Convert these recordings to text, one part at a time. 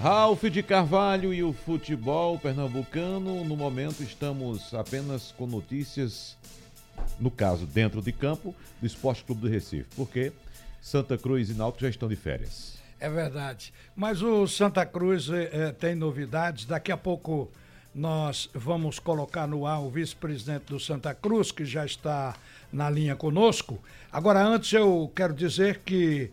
Ralph de Carvalho e o futebol pernambucano. No momento estamos apenas com notícias, no caso, dentro de campo, do Esporte Clube do Recife. Porque Santa Cruz e Náutico já estão de férias. É verdade. Mas o Santa Cruz é, tem novidades. Daqui a pouco nós vamos colocar no ar o vice-presidente do Santa Cruz, que já está na linha conosco. Agora, antes eu quero dizer que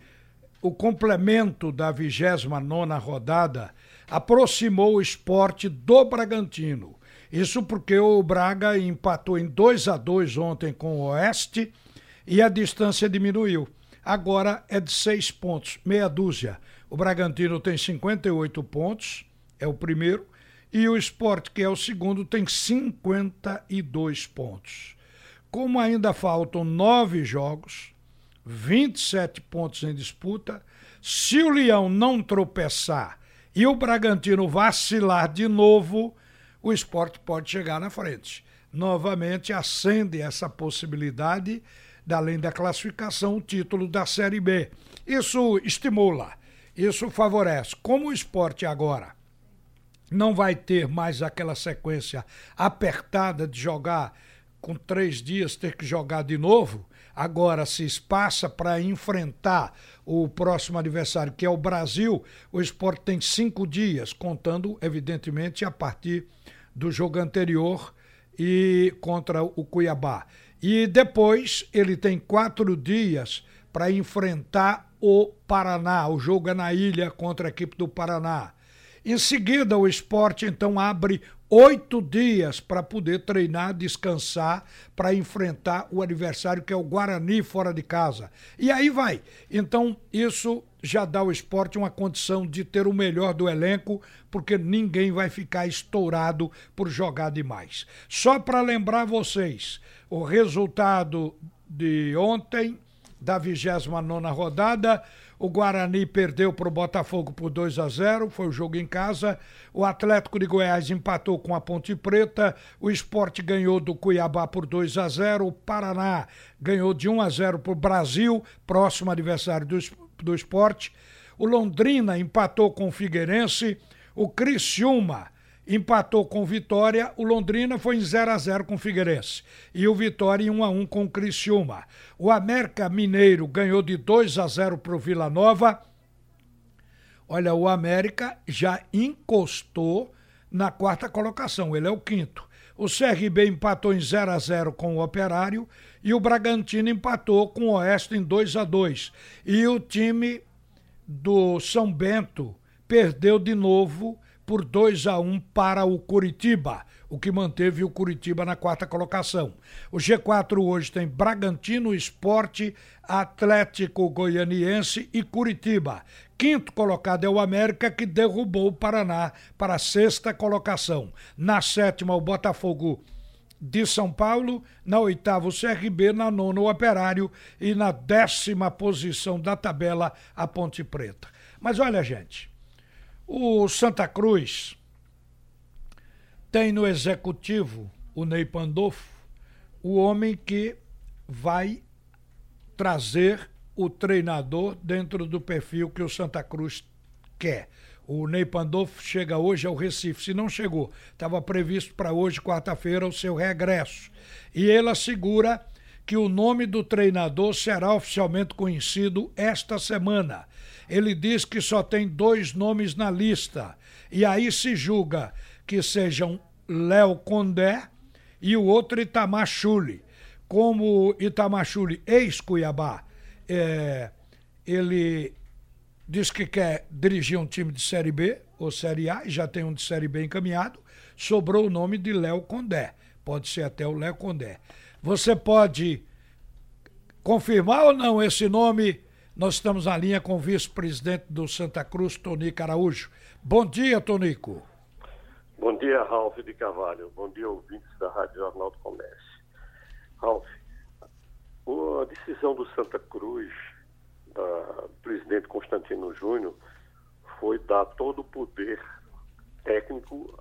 o complemento da 29 rodada aproximou o esporte do Bragantino. Isso porque o Braga empatou em 2 a 2 ontem com o Oeste e a distância diminuiu. Agora é de seis pontos, meia dúzia. O Bragantino tem 58 pontos, é o primeiro, e o Esporte, que é o segundo, tem 52 pontos. Como ainda faltam nove jogos, 27 pontos em disputa. Se o Leão não tropeçar e o Bragantino vacilar de novo, o esporte pode chegar na frente. Novamente acende essa possibilidade, além da classificação, o título da Série B. Isso estimula, isso favorece. Como o esporte agora não vai ter mais aquela sequência apertada de jogar com três dias, ter que jogar de novo agora se espaça para enfrentar o próximo adversário, que é o Brasil, o esporte tem cinco dias, contando, evidentemente, a partir do jogo anterior e contra o Cuiabá. E depois ele tem quatro dias para enfrentar o Paraná. O jogo é na ilha contra a equipe do Paraná. Em seguida, o esporte então abre oito dias para poder treinar, descansar, para enfrentar o adversário que é o Guarani fora de casa. E aí vai. Então, isso já dá ao esporte uma condição de ter o melhor do elenco, porque ninguém vai ficar estourado por jogar demais. Só para lembrar vocês, o resultado de ontem, da 29 rodada, o Guarani perdeu para o Botafogo por 2 a 0, foi o jogo em casa. O Atlético de Goiás empatou com a Ponte Preta. O Esporte ganhou do Cuiabá por 2 a 0. O Paraná ganhou de 1 a 0 para o Brasil, próximo adversário do, do Esporte. O Londrina empatou com o Figueirense. O Criciúma empatou com o Vitória, o Londrina foi em 0 a 0 com o Figueirense e o Vitória em 1 a 1 com o Criciúma. O América Mineiro ganhou de 2 a 0 para o Vila Nova. Olha, o América já encostou na quarta colocação, ele é o quinto. O CRB empatou em 0 a 0 com o Operário e o Bragantino empatou com o Oeste em 2 a 2. E o time do São Bento perdeu de novo por 2 a 1 para o Curitiba, o que manteve o Curitiba na quarta colocação. O G4 hoje tem Bragantino, Esporte, Atlético Goianiense e Curitiba. Quinto colocado é o América, que derrubou o Paraná para a sexta colocação. Na sétima, o Botafogo de São Paulo, na oitava o CRB, na nona o Operário e na décima posição da tabela a Ponte Preta. Mas olha, gente, o Santa Cruz tem no executivo o Ney Pandolfo, o homem que vai trazer o treinador dentro do perfil que o Santa Cruz quer. O Ney Pandolfo chega hoje ao Recife. Se não chegou, estava previsto para hoje, quarta-feira, o seu regresso. E ele assegura que o nome do treinador será oficialmente conhecido esta semana. Ele diz que só tem dois nomes na lista. E aí se julga que sejam Léo Condé e o outro Itamar Chuli. Como Itamar Chuli, ex-Cuiabá, é, ele diz que quer dirigir um time de Série B ou Série A, e já tem um de Série B encaminhado, sobrou o nome de Léo Condé. Pode ser até o Léo Condé. Você pode confirmar ou não esse nome? Nós estamos na linha com o vice-presidente do Santa Cruz, Tonico Araújo. Bom dia, Tonico. Bom dia, Ralf de Carvalho. Bom dia, ouvintes da Rádio Jornal do Comércio. Ralf, a decisão do Santa Cruz, do presidente Constantino Júnior, foi dar todo o poder técnico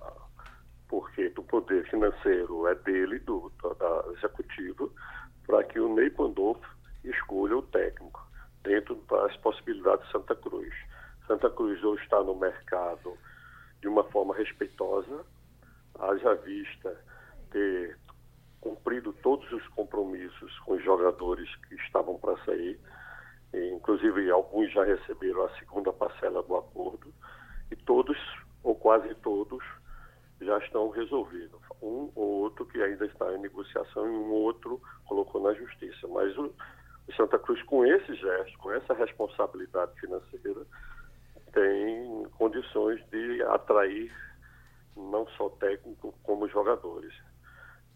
porque o poder financeiro é dele, do, da executivo, para que o Ney Pandolfo escolha o técnico dentro das possibilidades de Santa Cruz. Santa Cruz hoje está no mercado de uma forma respeitosa, haja vista ter cumprido todos os compromissos com os jogadores que estavam para sair, inclusive alguns já receberam a segunda parcela do acordo, e todos, ou quase todos, já estão resolvidos. Um ou outro que ainda está em negociação e um outro colocou na justiça. Mas o, o Santa Cruz, com esse gesto, com essa responsabilidade financeira, tem condições de atrair não só técnico como jogadores.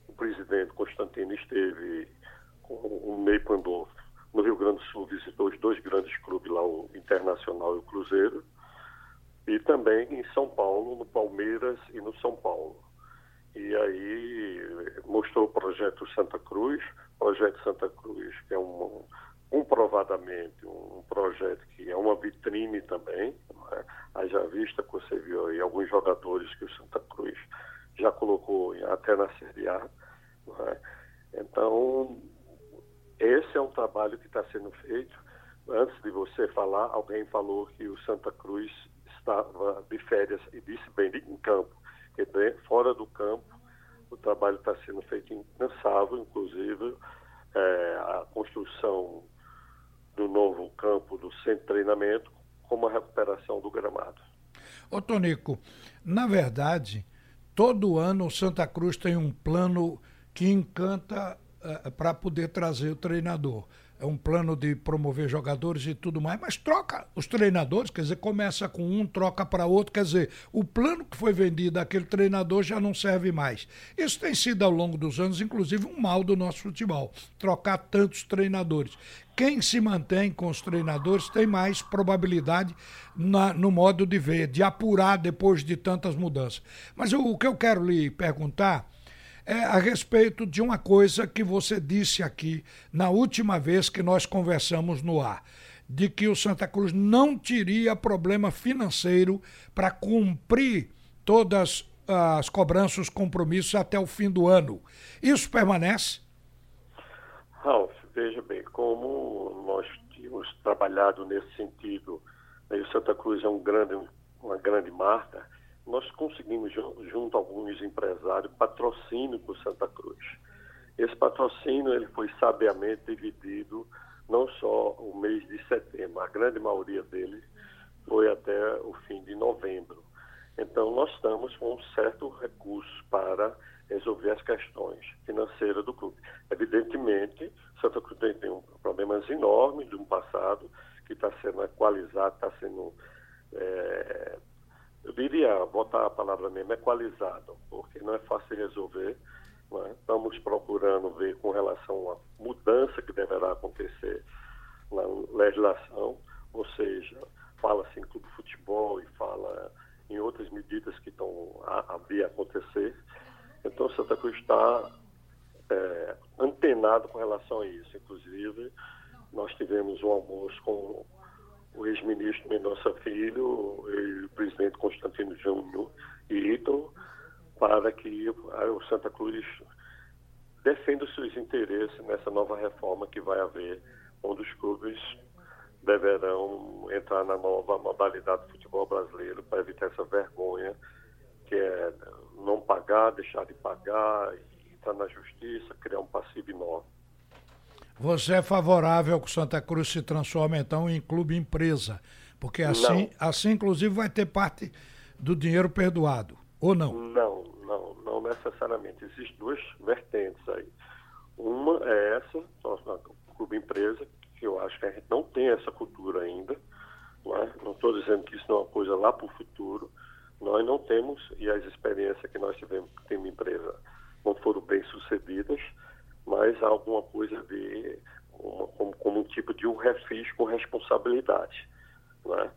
O presidente Constantino esteve com o Ney Pandolfo no Rio Grande do Sul, visitou os dois grandes clubes lá, o Internacional e o Cruzeiro, e também em São Paulo, no Palmeiras e no São Paulo. E aí mostrou o projeto Santa Cruz, projeto Santa Cruz, que é um, comprovadamente um projeto que é uma vitrine também, é? haja vista que você viu aí alguns jogadores que o Santa Cruz já colocou até na Série A. É? Então, esse é um trabalho que está sendo feito. Antes de você falar, alguém falou que o Santa Cruz estava de férias e disse bem em campo, que fora do campo o trabalho está sendo feito incansável, inclusive é, a construção do novo campo do centro de treinamento, como a recuperação do gramado. Ô Tonico, na verdade, todo ano o Santa Cruz tem um plano que encanta uh, para poder trazer o treinador é um plano de promover jogadores e tudo mais, mas troca os treinadores, quer dizer, começa com um, troca para outro, quer dizer, o plano que foi vendido àquele treinador já não serve mais. Isso tem sido ao longo dos anos, inclusive, um mal do nosso futebol, trocar tantos treinadores. Quem se mantém com os treinadores tem mais probabilidade na, no modo de ver, de apurar depois de tantas mudanças. Mas o que eu quero lhe perguntar é a respeito de uma coisa que você disse aqui na última vez que nós conversamos no ar, de que o Santa Cruz não teria problema financeiro para cumprir todas as cobranças, os compromissos até o fim do ano. Isso permanece? Ralf, veja bem, como nós tínhamos trabalhado nesse sentido, né, o Santa Cruz é um grande, uma grande marca, nós conseguimos, junto a alguns empresários, patrocínio para Santa Cruz. Esse patrocínio ele foi sabiamente dividido não só o mês de setembro, a grande maioria dele foi até o fim de novembro. Então, nós estamos com um certo recurso para resolver as questões financeiras do clube. Evidentemente, Santa Cruz tem um problemas enormes do passado, que está sendo equalizado, está sendo é, eu diria, botar a palavra mesmo, equalizado, porque não é fácil resolver. É? Estamos procurando ver com relação à mudança que deverá acontecer na legislação, ou seja, fala-se em clube de futebol e fala em outras medidas que estão a, a vir acontecer. Então, Santa Cruz está é, antenado com relação a isso. Inclusive, nós tivemos um almoço com o ex-ministro Mendonça Filho o presidente Constantino Júnior e Ítalo para que o Santa Cruz defenda os seus interesses nessa nova reforma que vai haver, onde os clubes deverão entrar na nova modalidade do futebol brasileiro para evitar essa vergonha que é não pagar, deixar de pagar, entrar na justiça, criar um passivo enorme. Você é favorável que o Santa Cruz se transforme então em clube empresa, porque assim, não. assim inclusive vai ter parte do dinheiro perdoado, ou não? Não, não, não necessariamente. Existem duas vertentes aí. Uma é essa, o clube empresa, que eu acho que a gente não tem essa cultura ainda. Não estou é? dizendo que isso não é uma coisa lá para o futuro. Nós não temos, e as experiências que nós tivemos como empresa não foram bem sucedidas mas alguma coisa a ver uma, como, como, um tipo de um refis com responsabilidade. Né?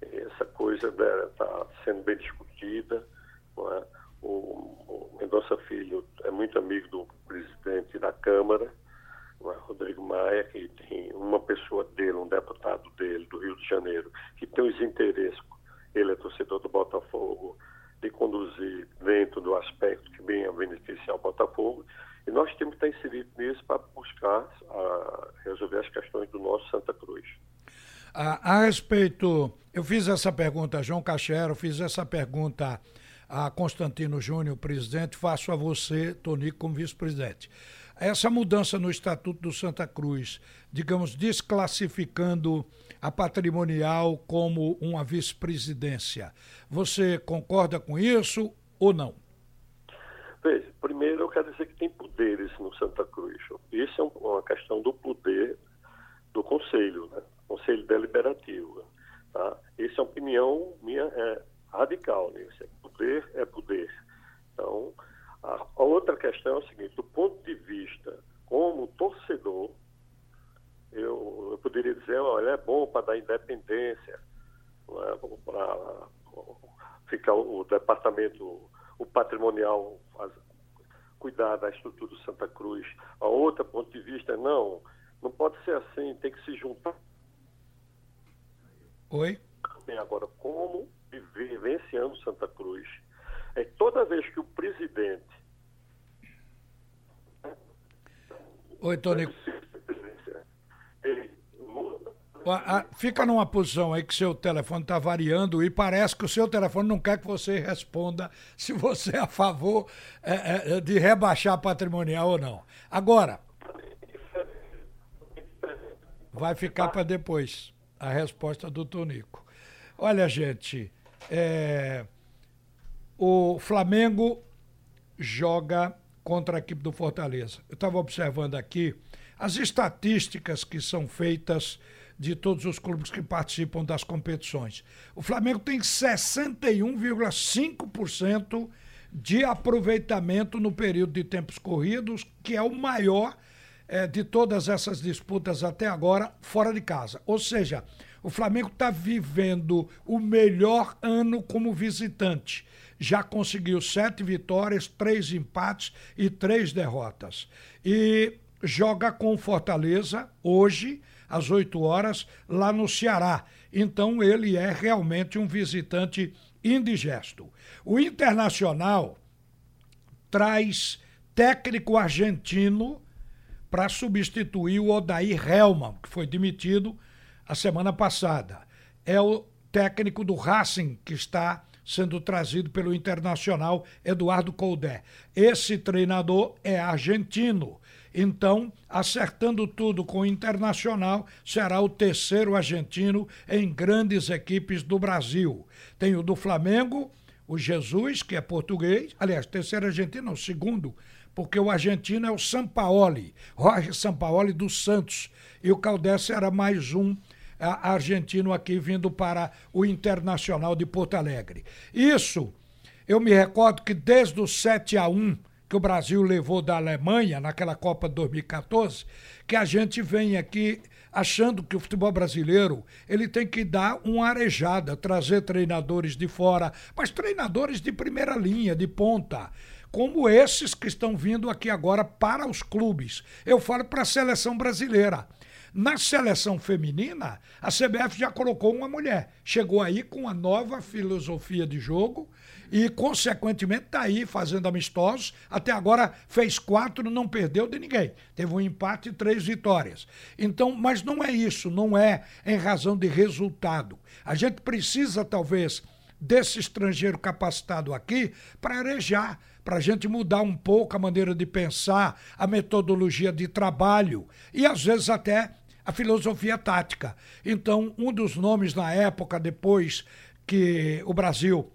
Essa coisa está sendo bem discutida. É? O, o Mendonça Filho é muito amigo do presidente da Câmara, é? Rodrigo Maia, que tem uma pessoa dele, um deputado dele, do Rio de Janeiro, que tem os interesses, ele é torcedor do Botafogo, de conduzir dentro do aspecto que venha beneficiar o Botafogo, e nós temos que estar inseridos nisso para buscar a, a respeito, eu fiz essa pergunta a João Cachero, fiz essa pergunta a Constantino Júnior, presidente, faço a você, Tonico, como vice-presidente. Essa mudança no Estatuto do Santa Cruz, digamos, desclassificando a patrimonial como uma vice-presidência, você concorda com isso ou não? Veja, primeiro eu quero dizer que tem poderes no Santa Cruz. Isso é uma questão do poder do Conselho, né? Conselho Deliberativo. Tá? Essa é uma opinião minha é radical. Né? É poder é poder. Então, a, a outra questão é o seguinte, do ponto de vista como torcedor, eu, eu poderia dizer, olha, é bom para dar independência, é? para ficar o, o departamento o patrimonial faz, cuidar da estrutura do Santa Cruz. A outra ponto de vista não, não pode ser assim, tem que se juntar. Oi? Agora, como vivenciando Santa Cruz, é toda vez que o presidente. Oi, Tony. Ele Fica numa posição aí que seu telefone está variando e parece que o seu telefone não quer que você responda se você é a favor é, é, de rebaixar patrimonial ou não. Agora, vai ficar para depois a resposta do Tonico. Olha, gente, é, o Flamengo joga contra a equipe do Fortaleza. Eu estava observando aqui as estatísticas que são feitas de todos os clubes que participam das competições. O Flamengo tem 61,5% de aproveitamento no período de tempos corridos, que é o maior é, de todas essas disputas até agora fora de casa. Ou seja, o Flamengo está vivendo o melhor ano como visitante. Já conseguiu sete vitórias, três empates e três derrotas. E joga com Fortaleza hoje às 8 horas, lá no Ceará. Então ele é realmente um visitante indigesto. O Internacional traz técnico argentino para substituir o Odair Helman, que foi demitido a semana passada. É o técnico do Racing que está sendo trazido pelo internacional Eduardo Coldé. Esse treinador é argentino então, acertando tudo com o Internacional, será o terceiro argentino em grandes equipes do Brasil. Tem o do Flamengo, o Jesus, que é português, aliás, terceiro argentino, o segundo, porque o argentino é o Sampaoli, Jorge Sampaoli dos Santos, e o Caldé será mais um argentino aqui vindo para o Internacional de Porto Alegre. Isso, eu me recordo que desde o 7 a 1 que o Brasil levou da Alemanha naquela Copa de 2014, que a gente vem aqui achando que o futebol brasileiro ele tem que dar uma arejada, trazer treinadores de fora, mas treinadores de primeira linha, de ponta, como esses que estão vindo aqui agora para os clubes. Eu falo para a seleção brasileira. Na seleção feminina, a CBF já colocou uma mulher. Chegou aí com uma nova filosofia de jogo e, consequentemente, está aí fazendo amistosos. Até agora fez quatro, não perdeu de ninguém. Teve um empate e três vitórias. Então, mas não é isso, não é em razão de resultado. A gente precisa, talvez, desse estrangeiro capacitado aqui para arejar, para a gente mudar um pouco a maneira de pensar, a metodologia de trabalho e, às vezes, até a filosofia tática. Então, um dos nomes na época, depois que o Brasil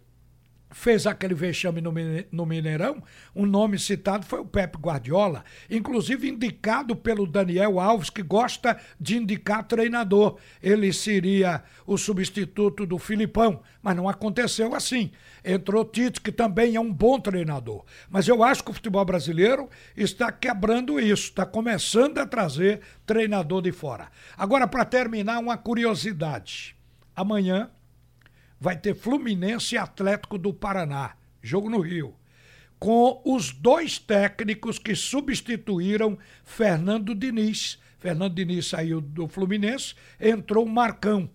fez aquele vexame no Mineirão, um nome citado foi o Pepe Guardiola, inclusive indicado pelo Daniel Alves, que gosta de indicar treinador. Ele seria o substituto do Filipão, mas não aconteceu assim. Entrou Tite, que também é um bom treinador. Mas eu acho que o futebol brasileiro está quebrando isso, está começando a trazer treinador de fora. Agora, para terminar, uma curiosidade. Amanhã vai ter Fluminense e Atlético do Paraná, jogo no Rio, com os dois técnicos que substituíram Fernando Diniz. Fernando Diniz saiu do Fluminense, entrou o Marcão.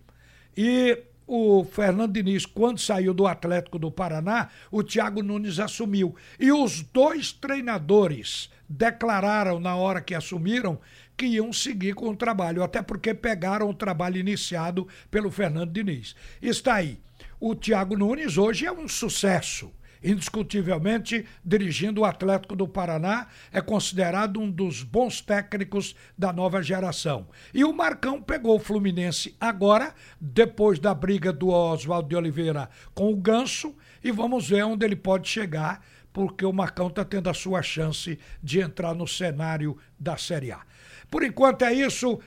E o Fernando Diniz, quando saiu do Atlético do Paraná, o Thiago Nunes assumiu. E os dois treinadores declararam na hora que assumiram que iam seguir com o trabalho, até porque pegaram o trabalho iniciado pelo Fernando Diniz. Está aí. O Thiago Nunes hoje é um sucesso indiscutivelmente dirigindo o Atlético do Paraná, é considerado um dos bons técnicos da nova geração. E o Marcão pegou o Fluminense agora, depois da briga do Oswaldo de Oliveira com o Ganso, e vamos ver onde ele pode chegar, porque o Marcão está tendo a sua chance de entrar no cenário da Série A. Por enquanto é isso.